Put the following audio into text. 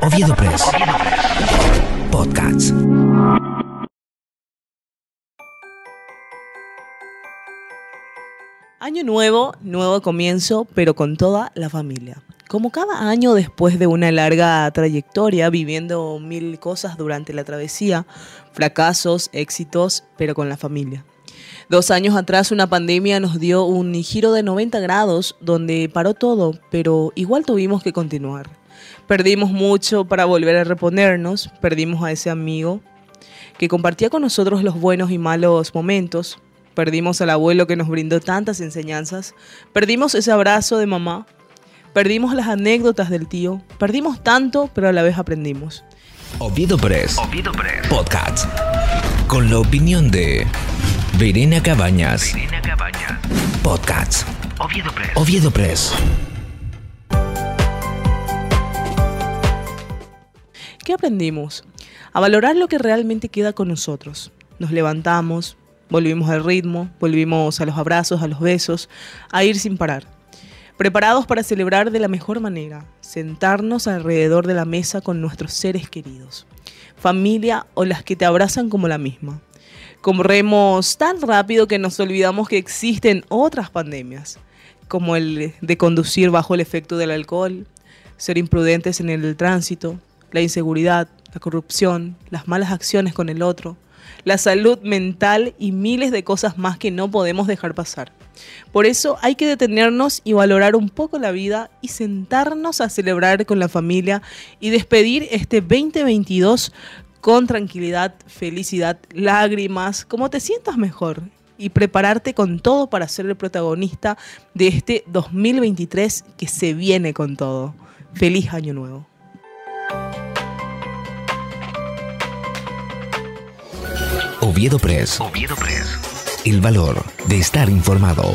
Oviedo Press. Podcasts. Año nuevo, nuevo comienzo, pero con toda la familia. Como cada año después de una larga trayectoria, viviendo mil cosas durante la travesía, fracasos, éxitos, pero con la familia. Dos años atrás una pandemia nos dio un giro de 90 grados donde paró todo, pero igual tuvimos que continuar. Perdimos mucho para volver a reponernos, perdimos a ese amigo que compartía con nosotros los buenos y malos momentos, perdimos al abuelo que nos brindó tantas enseñanzas, perdimos ese abrazo de mamá, perdimos las anécdotas del tío, perdimos tanto, pero a la vez aprendimos. Oviedo Press. Podcast. Con la opinión de Verena Cabañas. Podcast. Oviedo Press. ¿Qué aprendimos? A valorar lo que realmente queda con nosotros. Nos levantamos, volvimos al ritmo, volvimos a los abrazos, a los besos, a ir sin parar. Preparados para celebrar de la mejor manera, sentarnos alrededor de la mesa con nuestros seres queridos. Familia o las que te abrazan como la misma. Corremos tan rápido que nos olvidamos que existen otras pandemias, como el de conducir bajo el efecto del alcohol, ser imprudentes en el tránsito, la inseguridad, la corrupción, las malas acciones con el otro, la salud mental y miles de cosas más que no podemos dejar pasar. Por eso hay que detenernos y valorar un poco la vida y sentarnos a celebrar con la familia y despedir este 2022 con tranquilidad, felicidad, lágrimas, como te sientas mejor y prepararte con todo para ser el protagonista de este 2023 que se viene con todo. Feliz año nuevo. Oviedo Press. El valor de estar informado.